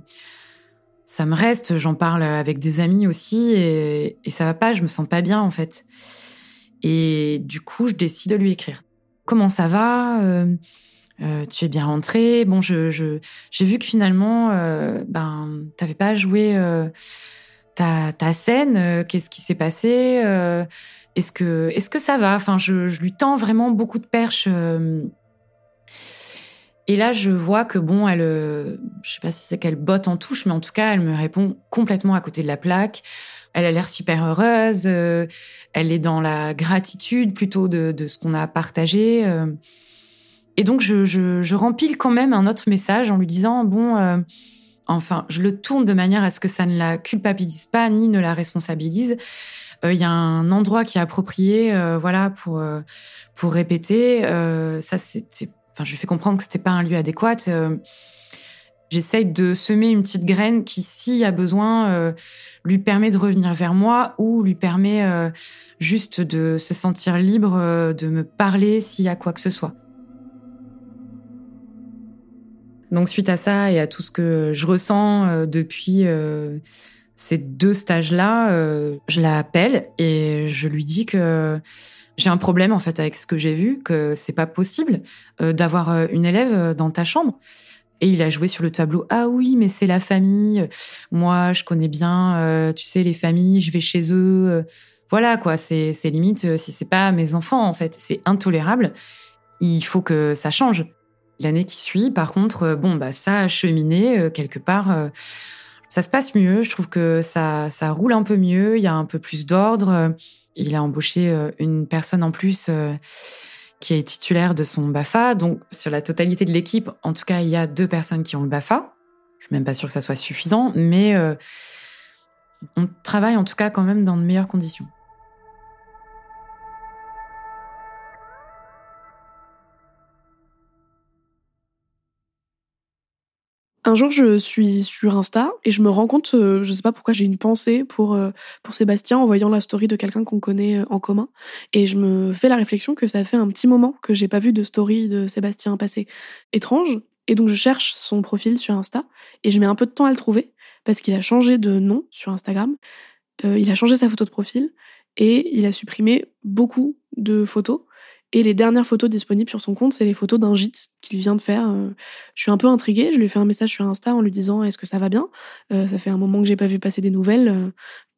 Speaker 3: ça me reste. J'en parle avec des amis aussi et, ça va pas. Je me sens pas bien en fait. Et du coup, je décide de lui écrire. Comment ça va euh, euh, Tu es bien rentré Bon, je j'ai vu que finalement, euh, ben, t'avais pas joué euh, ta, ta scène. Qu'est-ce qui s'est passé Est-ce que est-ce que ça va? Enfin, je, je, lui tends vraiment beaucoup de perches et là, je vois que bon, elle, euh, je sais pas si c'est qu'elle botte en touche, mais en tout cas, elle me répond complètement à côté de la plaque. Elle a l'air super heureuse. Euh, elle est dans la gratitude plutôt de, de ce qu'on a partagé. Euh. Et donc, je, je, rempile quand même un autre message en lui disant bon, enfin, je le tourne de manière à ce que ça ne la culpabilise pas ni ne la responsabilise. Il y a un endroit qui est approprié, voilà, pour pour répéter. ça, c'est je lui fais comprendre que c'était pas un lieu adéquat. Euh, j'essaye de semer une petite graine qui, s'il a besoin, euh, lui permet de revenir vers moi ou lui permet euh, juste de se sentir libre de me parler s'il y a quoi que ce soit. Donc suite à ça et à tout ce que je ressens depuis ces deux stages-là, je la appelle et je lui dis que j'ai un problème en fait avec ce que j'ai vu, que c'est pas possible euh, d'avoir euh, une élève euh, dans ta chambre. Et il a joué sur le tableau. Ah oui, mais c'est la famille. Moi, je connais bien, tu sais, les familles. Je vais chez eux. voilà quoi. C'est c'est limite si c'est pas mes enfants en fait. C'est intolérable. Il faut que ça change. L'année qui suit, par contre, bon bah ça a cheminé quelque part. ça se passe mieux. Je trouve que ça roule un peu mieux. Il y a un peu plus d'ordre. Il a embauché euh, une personne en plus euh, qui est titulaire de son BAFA. Donc, sur la totalité de l'équipe, en tout cas, il y a deux personnes qui ont le BAFA. Je suis même pas sûre que ça soit suffisant, mais euh, on travaille en tout cas quand même dans de meilleures conditions.
Speaker 1: Un jour, je suis sur Insta et je me rends compte, euh, je sais pas pourquoi, j'ai une pensée pour euh, pour Sébastien en voyant la story de quelqu'un qu'on connaît euh, en commun. Et je me fais la réflexion que ça fait un petit moment que j'ai pas vu de story de Sébastien passé étrange. Et donc je cherche son profil sur Insta et je mets un peu de temps à le trouver parce qu'il a changé de nom sur Instagram, il a changé sa photo de profil et il a supprimé beaucoup de photos et les dernières photos disponibles sur son compte, c'est les photos d'un gîte qu'il vient de faire. Euh, je suis un peu intriguée. Je lui ai fait un message sur Insta en lui disant Est-ce que ça va bien? Euh, Ça fait un moment que j'ai pas vu passer des nouvelles. Euh,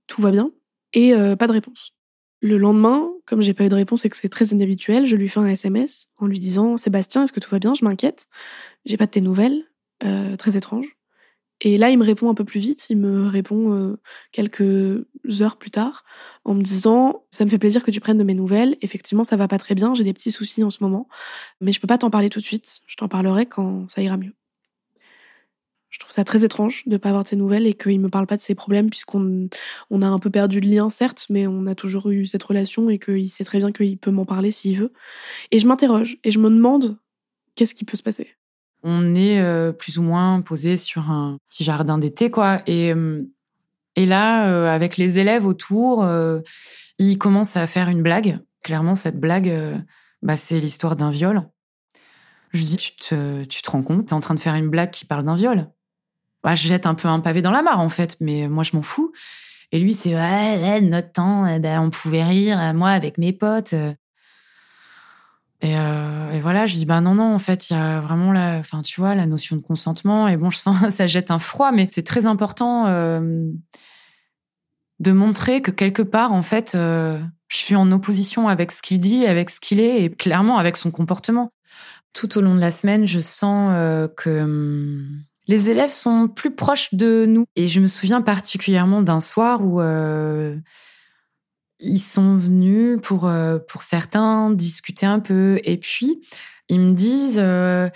Speaker 1: tout va bien. Et pas de réponse. Le lendemain, comme j'ai pas eu de réponse et que c'est très inhabituel, je lui fais un SMS en lui disant Sébastien, est-ce que tout va bien? Je m'inquiète. J'ai pas de tes nouvelles. très étrange. Et là, il me répond un peu plus vite. Il me répond euh, quelques heures plus tard en me disant ça me fait plaisir que tu prennes de mes nouvelles. Effectivement, ça va pas très bien. J'ai des petits soucis en ce moment, mais je peux pas t'en parler tout de suite. Je t'en parlerai quand ça ira mieux. Je trouve ça très étrange de pas avoir de ses nouvelles et qu'il me parle pas de ses problèmes puisqu'on on a un peu perdu le lien, certes, mais on a toujours eu cette relation et qu'il sait très bien qu'il peut m'en parler s'il veut. Et je m'interroge et je me demande qu'est-ce qui peut se passer.
Speaker 3: On est euh, plus ou moins posé sur un petit jardin d'été, quoi. Et, euh, là, euh, avec les élèves autour, ils commencent à faire une blague. Clairement, cette blague, bah, c'est l'histoire d'un viol. Je dis, tu te, rends compte, t'es en train de faire une blague qui parle d'un viol? Bah, je jette un peu un pavé dans la mare, en fait, mais moi, je m'en fous. Et lui, c'est, notre temps, on pouvait rire, moi, avec mes potes. Euh, et, voilà, je dis bah non non, en fait, il y a vraiment la, enfin tu vois, la notion de consentement. Et bon, je sens *laughs* ça jette un froid, mais c'est très important euh, de montrer que quelque part, en fait, euh, je suis en opposition avec ce qu'il dit, avec ce qu'il est, et clairement avec son comportement. Tout au long de la semaine, je sens que hum, les élèves sont plus proches de nous. Et je me souviens particulièrement d'un soir où ils sont venus pour, euh, pour certains discuter un peu. Et puis, ils me disent euh,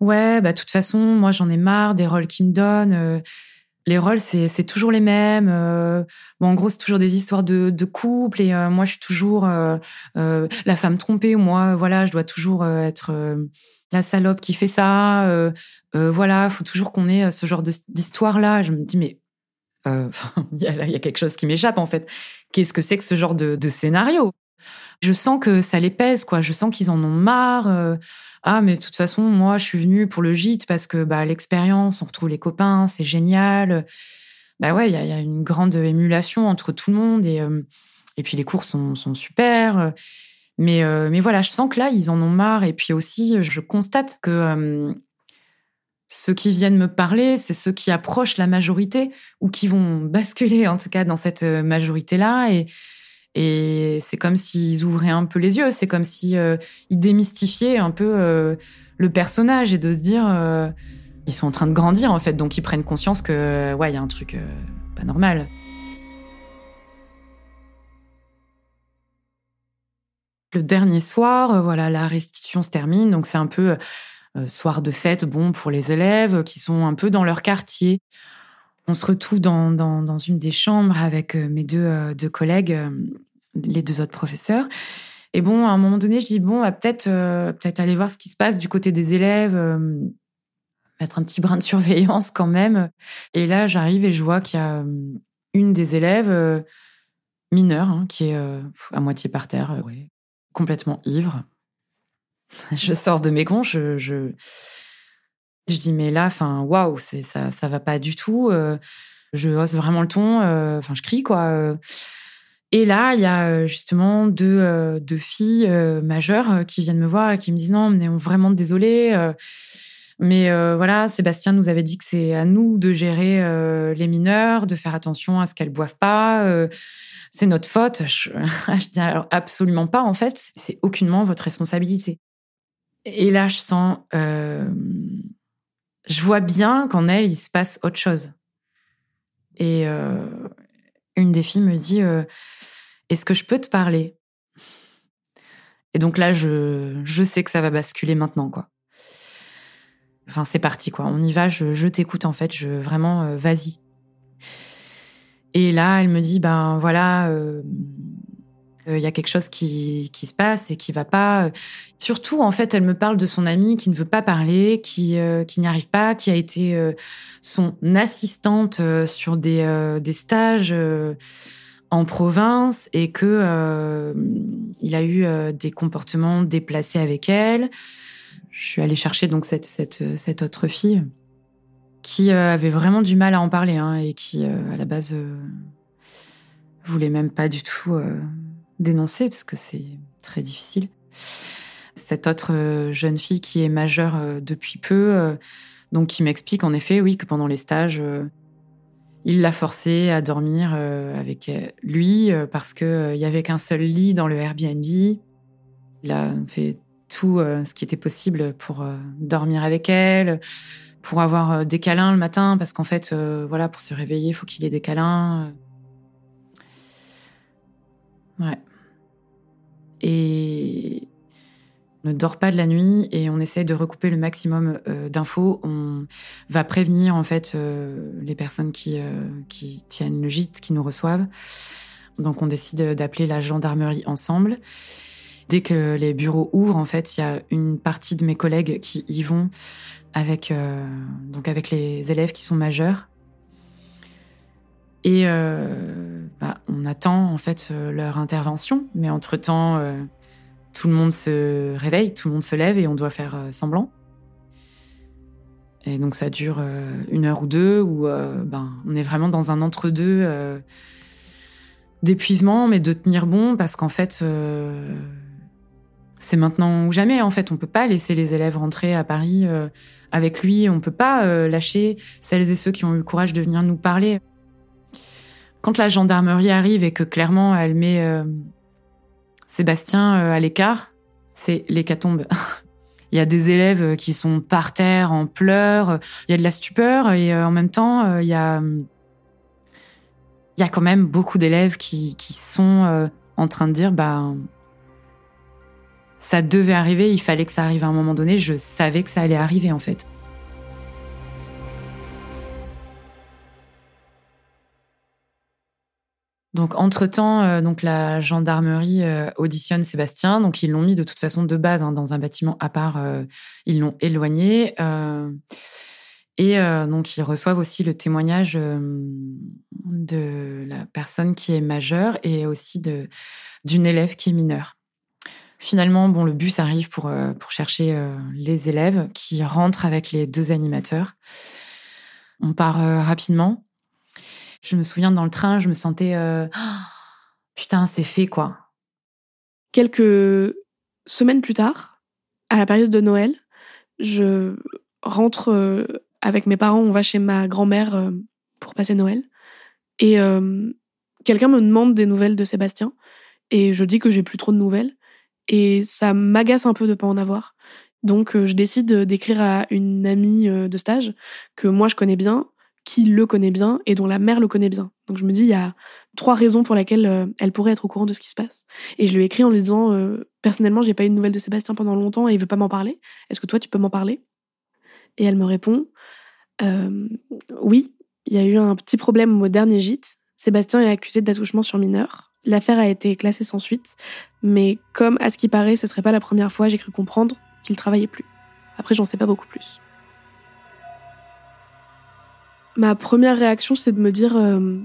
Speaker 3: Ouais, bah, de toute façon, moi, j'en ai marre des rôles qu'ils me donnent. Euh, les rôles, c'est toujours les mêmes. bon, en gros, c'est toujours des histoires de, couple. Et moi, je suis toujours la femme trompée. Moi, voilà, je dois toujours être la salope qui fait ça. voilà, faut toujours qu'on ait ce genre d'histoire-là. Je me dis Mais *laughs* il y, a, quelque chose qui m'échappe en fait qu'est-ce que c'est que ce genre de, scénario? Je sens que ça les pèse, quoi. Je sens qu'ils en ont marre. Euh. ah, mais de toute façon, moi, je suis venue pour le gîte parce que bah, l'expérience, on retrouve les copains, c'est génial. Bah ouais, il y, a une grande émulation entre tout le monde et, euh, et puis les cours sont, super. Mais, euh, mais voilà, je sens que là, ils en ont marre. Et puis aussi, je constate que ceux qui viennent me parler, c'est ceux qui approchent la majorité ou qui vont basculer en tout cas dans cette euh, majorité-là. Et, c'est comme s'ils ouvraient un peu les yeux, c'est comme si euh, démystifiaient un peu euh, le personnage et de se dire ils sont en train de grandir en fait, donc ils prennent conscience que ouais il y a un truc pas normal. Le dernier soir, voilà, la restitution se termine, donc c'est un peu euh, soir de fête, bon, pour les élèves qui sont un peu dans leur quartier. On se retrouve dans, dans, une des chambres avec euh, mes deux, euh, deux collègues, les deux autres professeurs. Et bon, à un moment donné, je dis bon, peut-être peut-être aller voir ce qui se passe du côté des élèves, mettre un petit brin de surveillance quand même. Et là, j'arrive et je vois qu'il y a une des élèves mineure hein, qui est à moitié par terre, complètement ivre, *laughs* je sors de mes gonds, je, je, dis mais là, enfin, waouh, c'est ça, ça va pas du tout. Euh, je hausse vraiment le ton, euh, enfin, je crie quoi. Euh. Et là, il y a justement deux, deux filles majeures qui viennent me voir et qui me disent non, on est vraiment désolé. Mais voilà, Sébastien nous avait dit que c'est à nous de gérer les mineurs, de faire attention à ce qu'elles boivent pas. c'est notre faute. Je, *laughs* dis absolument pas. En fait, c'est aucunement votre responsabilité. Et là, je sens, euh, je vois bien qu'en elle, il se passe autre chose. Et euh, une des filles me dit, euh, est-ce que je peux te parler? Et donc là, je, je sais que ça va basculer maintenant, quoi. Enfin, c'est parti, quoi. On y va, je, je t'écoute, en fait, je vraiment, vas-y. Et là, elle me dit, ben voilà, il euh, y a quelque chose qui, se passe et qui va pas. Surtout, en fait, elle me parle de son amie qui ne veut pas parler, qui, euh, qui n'y arrive pas, qui a été euh, son assistante sur des, stages en province et que il a eu des comportements déplacés avec elle. Je suis allée chercher donc cette autre fille qui avait vraiment du mal à en parler hein, et qui, à la base, voulait même pas du tout dénoncer parce que c'est très difficile. Cette autre euh, jeune fille qui est majeure euh, depuis peu, euh, donc qui m'explique en effet, oui, que pendant les stages, il l'a forcée à dormir avec lui parce qu'il y avait qu'un seul lit dans le Airbnb. Il a fait tout ce qui était possible pour dormir avec elle, pour avoir des câlins le matin, parce qu'en fait, voilà, pour se réveiller, il faut qu'il ait des câlins. Ouais. Et on ne dort pas de la nuit et on essaie de recouper le maximum euh, d'infos. On va prévenir en fait euh, les personnes qui, euh, qui tiennent le gîte, qui nous reçoivent. Donc on décide d'appeler la gendarmerie ensemble. Dès que les bureaux ouvrent, en fait, il y a une partie de mes collègues qui y vont avec, donc avec les élèves qui sont majeurs. Et bah, on attend en fait leur intervention, mais entre-temps, tout le monde se réveille, tout le monde se lève et on doit faire semblant. Et donc ça dure une heure ou deux, où ben, on est vraiment dans un entre-deux d'épuisement, mais de tenir bon, parce qu'en fait, euh, c'est maintenant ou jamais. En fait, on peut pas laisser les élèves rentrer à Paris euh, avec lui. On peut pas euh, lâcher celles et ceux qui ont eu le courage de venir nous parler. Quand la gendarmerie arrive et que clairement elle met Sébastien à l'écart, c'est l'hécatombe. *laughs* Il y a des élèves qui sont par terre en pleurs, il y a de la stupeur et en même temps, il y a quand même beaucoup d'élèves qui, sont euh, en train de dire bah ça devait arriver, il fallait que ça arrive à un moment donné, je savais que ça allait arriver en fait. Donc entre-temps, euh, donc la gendarmerie euh, auditionne Sébastien, donc ils l'ont mis de toute façon de base hein, dans un bâtiment à part, ils l'ont éloigné. Et euh, donc, ils reçoivent aussi le témoignage euh, de la personne qui est majeure et aussi d'une élève qui est mineure. Finalement, bon, le bus arrive pour euh, pour chercher les élèves qui rentrent avec les deux animateurs. On part rapidement. Je me souviens dans le train, je me sentais *gasps* putain, c'est fait quoi.
Speaker 1: Quelques semaines plus tard, à la période de Noël, je rentre avec mes parents, on va chez ma grand-mère euh, pour passer Noël. Et euh, quelqu'un me demande des nouvelles de Sébastien. Et je dis que j'ai plus trop de nouvelles. Et ça m'agace un peu de pas en avoir. Donc euh, je décide d'écrire à une amie de stage que moi je connais bien, qui le connaît bien et dont la mère le connaît bien. Donc je me dis il y a trois raisons pour lesquelles elle pourrait être au courant de ce qui se passe. Et je lui écris en lui disant personnellement j'ai pas eu de nouvelles de Sébastien pendant longtemps et il veut pas m'en parler. Est-ce que toi tu peux m'en parler? Et elle me répond euh, oui, il y a eu un petit problème au dernier gîte. Sébastien est accusé d'attouchement sur mineur. L'affaire a été classée sans suite, mais comme à ce qui paraît, ce serait pas la première fois, j'ai cru comprendre qu'il travaillait plus. Après, j'en sais pas beaucoup plus. Ma première réaction, c'est de me dire, euh,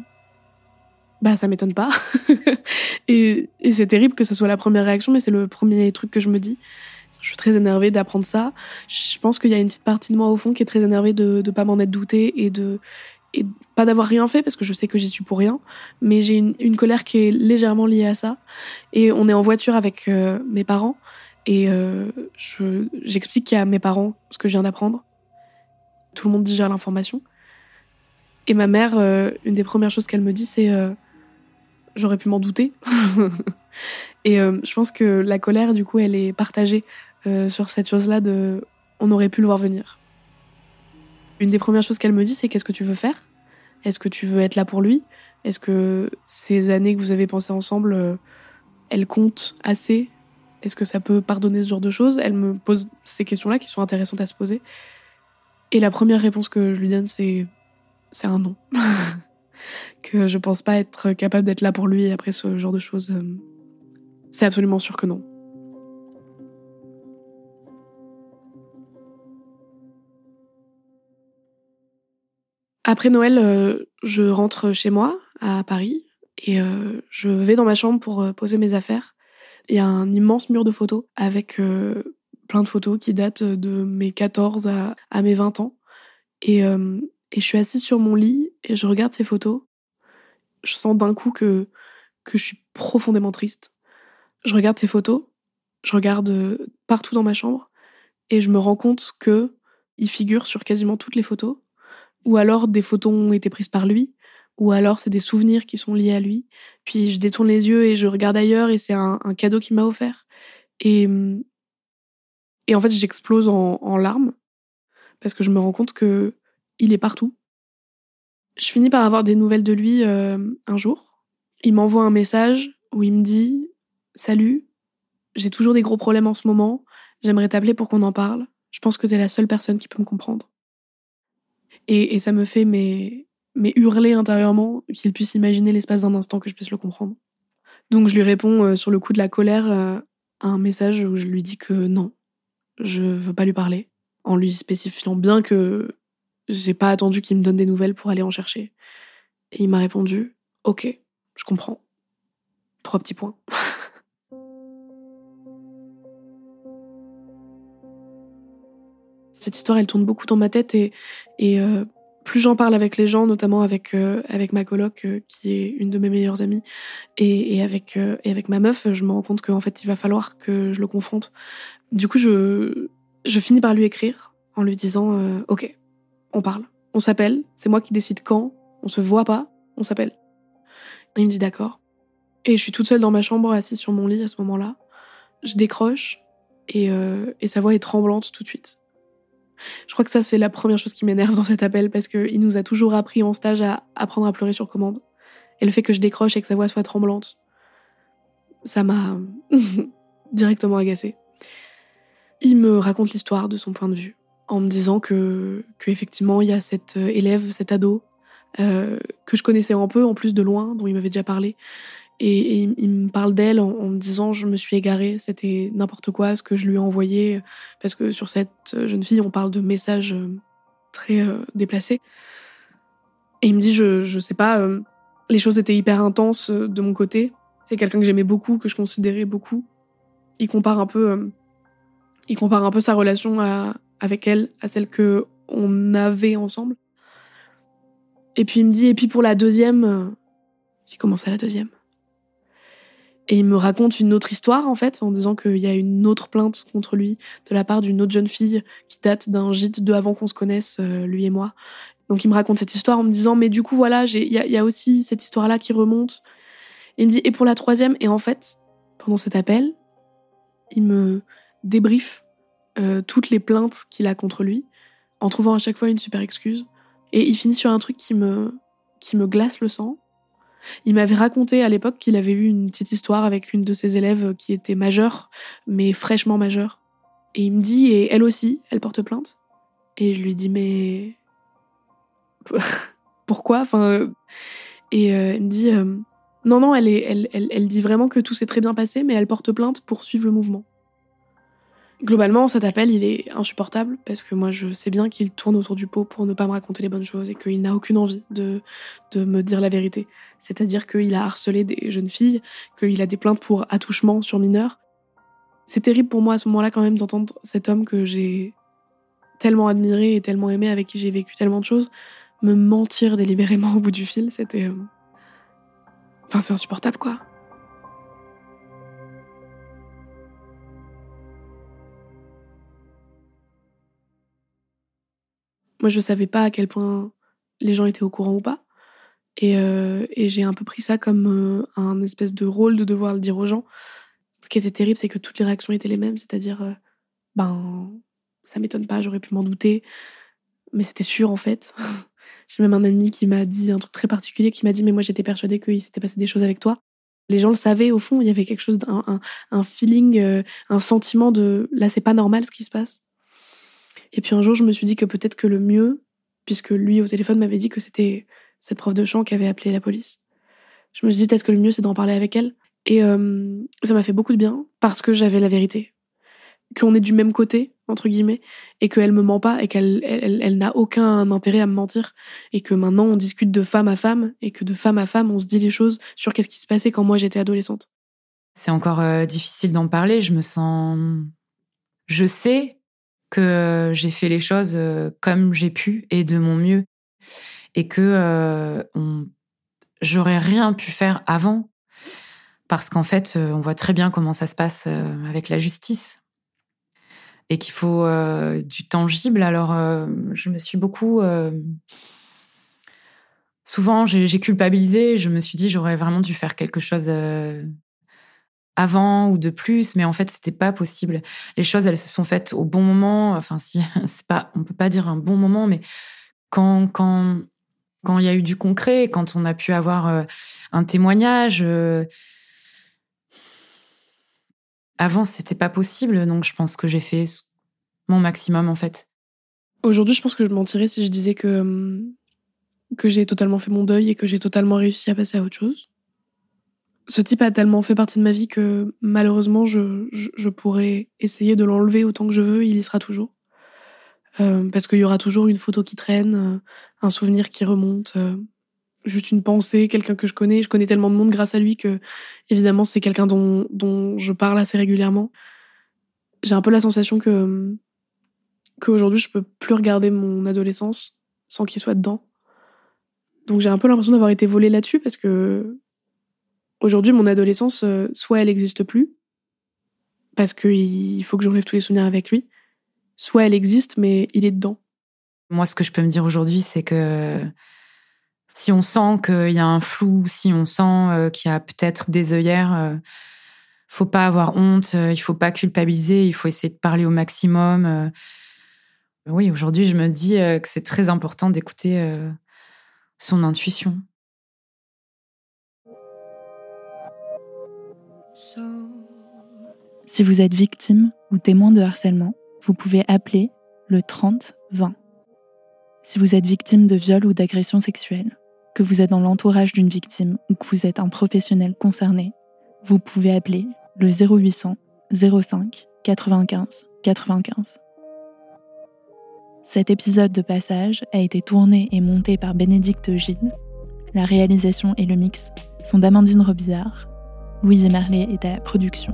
Speaker 1: bah ça m'étonne pas. *laughs* et, c'est terrible que ce soit la première réaction, mais c'est le premier truc que je me dis. Je suis très énervée d'apprendre ça. Je pense qu'il y a une petite partie de moi au fond qui est très énervée de ne pas m'en être doutée et de et pas d'avoir rien fait parce que je sais que j'y suis pour rien. Mais j'ai une, une, colère qui est légèrement liée à ça. Et on est en voiture avec euh, mes parents et euh, j'explique à mes parents ce que je viens d'apprendre. Tout le monde digère l'information. Et ma mère, euh, une des premières choses qu'elle me dit, c'est euh, j'aurais pu m'en douter. *laughs* et euh, je pense que la colère, du coup, elle est partagée sur cette chose-là de on aurait pu le voir venir. Une des premières choses qu'elle me dit, c'est qu'est-ce que tu veux faire? Est-ce que tu veux être là pour lui? Est-ce que ces années que vous avez pensées ensemble, elles comptent assez? Est-ce que ça peut pardonner ce genre de choses? Elle me pose ces questions-là qui sont intéressantes à se poser. Et la première réponse que je lui donne, c'est c'est un non. *laughs* que je pense pas être capable d'être là pour lui après ce genre de choses. Euh, c'est absolument sûr que non. Après Noël, euh, je rentre chez moi à Paris et euh, je vais dans ma chambre pour poser mes affaires. Il y a un immense mur de photos avec plein de photos qui datent de mes 14 à, mes 20 ans. Et, et je suis assise sur mon lit et je regarde ces photos je sens d'un coup que, que je suis profondément triste. Je regarde ces photos, je regarde euh, partout dans ma chambre, et je me rends compte que il figure sur quasiment toutes les photos, ou alors des photos ont été prises par lui, ou alors c'est des souvenirs qui sont liés à lui. Puis je détourne les yeux et je regarde ailleurs, et c'est un, cadeau qu'il m'a offert. Et, et en fait, j'explose en, en larmes, parce que je me rends compte que il est partout je finis par avoir des nouvelles de lui euh, un jour. Il m'envoie un message où il me dit Salut, j'ai toujours des gros problèmes en ce moment. J'aimerais t'appeler pour qu'on en parle. Je pense que t'es la seule personne qui peut me comprendre. Et, ça me fait mais, hurler intérieurement qu'il puisse imaginer l'espace d'un instant que je puisse le comprendre. Donc je lui réponds euh, sur le coup de la colère euh, un message où je lui dis que non, je veux pas lui parler, en lui spécifiant bien que j'ai pas attendu qu'il me donne des nouvelles pour aller en chercher. Et il m'a répondu Ok, je comprends. Trois petits points. *laughs* Cette histoire, elle tourne beaucoup dans ma tête et, euh, plus j'en parle avec les gens, notamment avec euh, avec ma coloc euh, qui est une de mes meilleures amies et, et avec et avec ma meuf, je me rends compte qu'en fait il va falloir que je le confronte. Du coup, je je finis par lui écrire en lui disant ok, on parle, on s'appelle, c'est moi qui décide quand, on se voit pas, on s'appelle. Il me dit d'accord. Et je suis toute seule dans ma chambre, assise sur mon lit à ce moment-là. Je décroche et, et sa voix est tremblante tout de suite. Je crois que ça, c'est la première chose qui m'énerve dans cet appel parce qu'il nous a toujours appris en stage à apprendre à pleurer sur commande. Et le fait que je décroche et que sa voix soit tremblante, ça m'a *laughs* directement agacée. Il me raconte l'histoire de son point de vue en me disant que, que il y a cet euh, élève, cet ado, euh, que je connaissais un peu, en plus de loin, dont il m'avait déjà parlé, et, il me parle d'elle en, me disant je me suis égarée, c'était n'importe quoi ce que je lui ai envoyé parce que sur cette jeune fille on parle de messages euh, très euh, déplacés. Et il me dit je je sais pas, euh, les choses étaient hyper intenses de mon côté. C'est quelqu'un que j'aimais beaucoup, que je considérais beaucoup. Il compare un peu, il compare un peu sa relation à, avec elle à celle que on avait ensemble. Et puis il me dit et puis pour la deuxième, j'ai commencé à la deuxième. Et il me raconte une autre histoire, en fait, en disant qu'il y a une autre plainte contre lui de la part d'une autre jeune fille qui date d'un gîte de avant qu'on se connaisse, euh, lui et moi. Donc il me raconte cette histoire en me disant, mais du coup, voilà, il y a, aussi cette histoire-là qui remonte. Il me dit, et pour la troisième, et en fait, pendant cet appel, il me débriefe euh, toutes les plaintes qu'il a contre lui, en trouvant à chaque fois une super excuse. Et il finit sur un truc qui me, qui me glace le sang. Il m'avait raconté à l'époque qu'il avait eu une petite histoire avec une de ses élèves qui était majeure, mais fraîchement majeure. Et il me dit, et elle aussi, elle porte plainte. Et je lui dis, mais *laughs* pourquoi? Enfin, et euh, il me dit, euh, non, non, elle, elle, elle, elle dit vraiment que tout s'est très bien passé, mais elle porte plainte pour suivre le mouvement. Globalement, cet appel, il est insupportable parce que moi, je sais bien qu'il tourne autour du pot pour ne pas me raconter les bonnes choses et qu'il n'a aucune envie de, de me dire la vérité. C'est-à-dire qu'il a harcelé des jeunes filles, qu'il a des plaintes pour attouchement sur mineurs. C'est terrible pour moi à ce moment-là quand même d'entendre cet homme que j'ai tellement admiré et tellement aimé, avec qui j'ai vécu tellement de choses, me mentir délibérément au bout du fil. C'était... Euh, enfin, c'est insupportable, quoi. Moi, je savais pas à quel point les gens étaient au courant ou pas. Et, euh, j'ai un peu pris ça comme euh, un espèce de rôle de devoir le dire aux gens. Ce qui était terrible, c'est que toutes les réactions étaient les mêmes, c'est-à-dire, euh, ben, ça m'étonne pas, j'aurais pu m'en douter, mais c'était sûr en fait. *laughs* j'ai même un ami qui m'a dit un truc très particulier, qui m'a dit, mais moi j'étais persuadée qu'il s'était passé des choses avec toi. Les gens le savaient au fond, il y avait quelque chose, un, un, un feeling, un sentiment de là c'est pas normal ce qui se passe. Et puis un jour, je me suis dit que peut-être que le mieux, puisque lui au téléphone m'avait dit que c'était cette prof de chant qui avait appelé la police, je me suis dit peut-être que le mieux c'est d'en parler avec elle. Et euh, ça m'a fait beaucoup de bien parce que j'avais la vérité, qu'on est du même côté entre guillemets, et qu'elle me ment pas et qu'elle elle, n'a aucun intérêt à me mentir, et que maintenant on discute de femme à femme et que de femme à femme on se dit les choses sur qu'est-ce qui se passait quand moi j'étais adolescente.
Speaker 3: C'est encore euh, difficile d'en parler. Je me sens, je sais que j'ai fait les choses euh, comme j'ai pu et de mon mieux. Et que euh, j'aurais rien pu faire avant. Parce qu'en fait euh, on voit très bien comment ça se passe avec la justice. Et qu'il faut du tangible. Alors je me suis beaucoup souvent j'ai culpabilisé. Je me suis dit j'aurais vraiment dû faire quelque chose avant ou de plus, mais en fait, c'était pas possible. Les choses, elles se sont faites au bon moment. Enfin, si, *laughs* c'est pas, on peut pas dire un bon moment, mais quand, quand, quand il y a eu du concret, quand on a pu avoir euh, un témoignage, euh, avant, c'était pas possible. Donc, je pense que j'ai fait mon maximum, en fait.
Speaker 1: Aujourd'hui, je pense que je mentirais si je disais que, hum, que j'ai totalement fait mon deuil et que j'ai totalement réussi à passer à autre chose ce type a tellement fait partie de ma vie que malheureusement, je, je, pourrais essayer de l'enlever autant que je veux, il y sera toujours. Euh, parce qu'il y aura toujours une photo qui traîne, euh, un souvenir qui remonte, euh, juste une pensée, quelqu'un que je connais. Je connais tellement de monde grâce à lui que, évidemment, c'est quelqu'un dont, dont je parle assez régulièrement. J'ai un peu la sensation que qu'aujourd'hui, je peux plus regarder mon adolescence sans qu'il soit dedans. Donc j'ai un peu l'impression d'avoir été volée là-dessus parce que Aujourd'hui, mon adolescence, euh, soit elle n'existe plus, parce qu'il faut que j'enlève tous les souvenirs avec lui, soit elle existe, mais il est dedans.
Speaker 3: Moi, ce que je peux me dire aujourd'hui, c'est que si on sent qu'il y a un flou, si on sent euh, qu'il y a peut-être des œillères, euh, faut pas avoir honte, il faut pas culpabiliser, il faut essayer de parler au maximum. Oui, aujourd'hui, je me dis que c'est très important d'écouter son intuition.
Speaker 2: Si vous êtes victime ou témoin de harcèlement, vous pouvez appeler le 30 20. Si vous êtes victime de viol ou d'agression sexuelle, que vous êtes dans l'entourage d'une victime ou que vous êtes un professionnel concerné, vous pouvez appeler le 0800 05 95 95. Cet épisode de passage a été tourné et monté par Bénédicte Gilles. La réalisation et le mix sont d'Amandine Robillard. Louise Merlet est à la production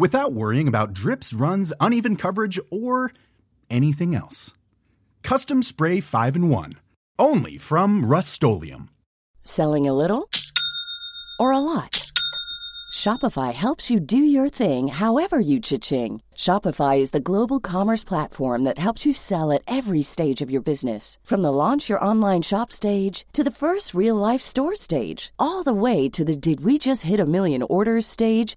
Speaker 4: without worrying about drips, runs, uneven coverage, or anything else. Custom Spray 5 and 1. Only from Rust
Speaker 5: Selling a little or a lot? Shopify helps you do your thing however you cha-ching. Shopify is the global commerce platform that helps you sell at every stage of your business. From the launch your online shop stage to the first real life store stage, all the way to the did we just hit a million orders stage.